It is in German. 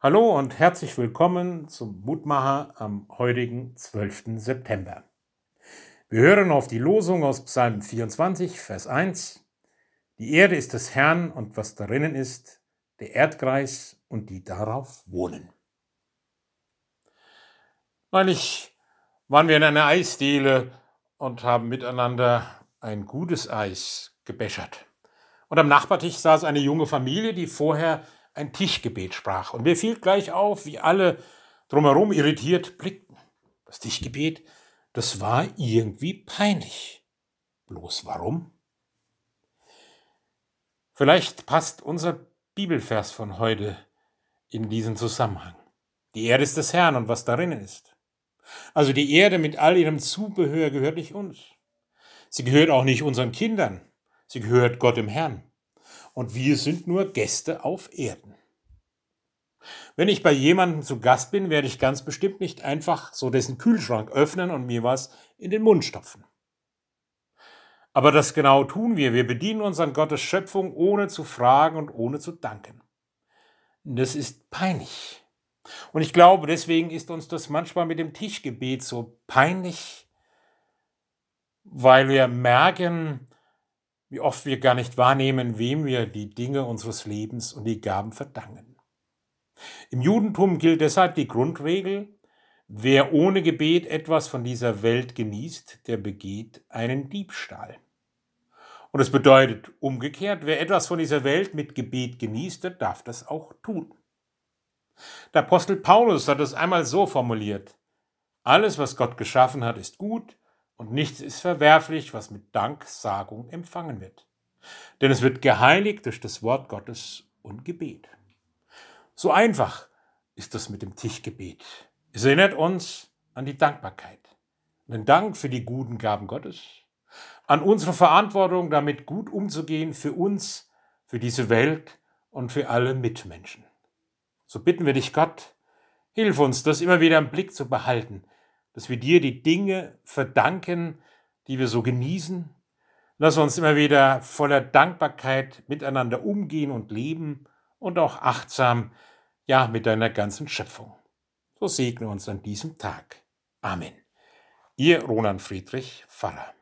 Hallo und herzlich willkommen zum Mutmacher am heutigen 12. September. Wir hören auf die Losung aus Psalm 24, Vers 1. Die Erde ist des Herrn und was darinnen ist, der Erdkreis und die darauf wohnen. Neulich waren wir in einer Eisdiele und haben miteinander ein gutes Eis gebechert. Und am Nachbartisch saß eine junge Familie, die vorher ein Tischgebet sprach. Und mir fiel gleich auf, wie alle drumherum irritiert blickten. Das Tischgebet, das war irgendwie peinlich. Bloß warum? Vielleicht passt unser Bibelvers von heute in diesen Zusammenhang. Die Erde ist des Herrn und was darin ist. Also die Erde mit all ihrem Zubehör gehört nicht uns. Sie gehört auch nicht unseren Kindern. Sie gehört Gott im Herrn und wir sind nur Gäste auf Erden. Wenn ich bei jemandem zu Gast bin, werde ich ganz bestimmt nicht einfach so dessen Kühlschrank öffnen und mir was in den Mund stopfen. Aber das genau tun wir. Wir bedienen uns an Gottes Schöpfung, ohne zu fragen und ohne zu danken. Das ist peinlich. Und ich glaube, deswegen ist uns das manchmal mit dem Tischgebet so peinlich, weil wir merken, wie oft wir gar nicht wahrnehmen, wem wir die Dinge unseres Lebens und die Gaben verdanken. Im Judentum gilt deshalb die Grundregel, wer ohne Gebet etwas von dieser Welt genießt, der begeht einen Diebstahl. Und es bedeutet umgekehrt, wer etwas von dieser Welt mit Gebet genießt, der darf das auch tun. Der Apostel Paulus hat es einmal so formuliert, alles, was Gott geschaffen hat, ist gut, und nichts ist verwerflich, was mit Danksagung empfangen wird. Denn es wird geheiligt durch das Wort Gottes und Gebet. So einfach ist das mit dem Tischgebet. Es erinnert uns an die Dankbarkeit, an den Dank für die guten Gaben Gottes, an unsere Verantwortung, damit gut umzugehen für uns, für diese Welt und für alle Mitmenschen. So bitten wir dich, Gott, hilf uns, das immer wieder im Blick zu behalten, dass wir dir die Dinge verdanken, die wir so genießen. Lass uns immer wieder voller Dankbarkeit miteinander umgehen und leben und auch achtsam, ja, mit deiner ganzen Schöpfung. So segne uns an diesem Tag. Amen. Ihr Roland Friedrich Pfarrer.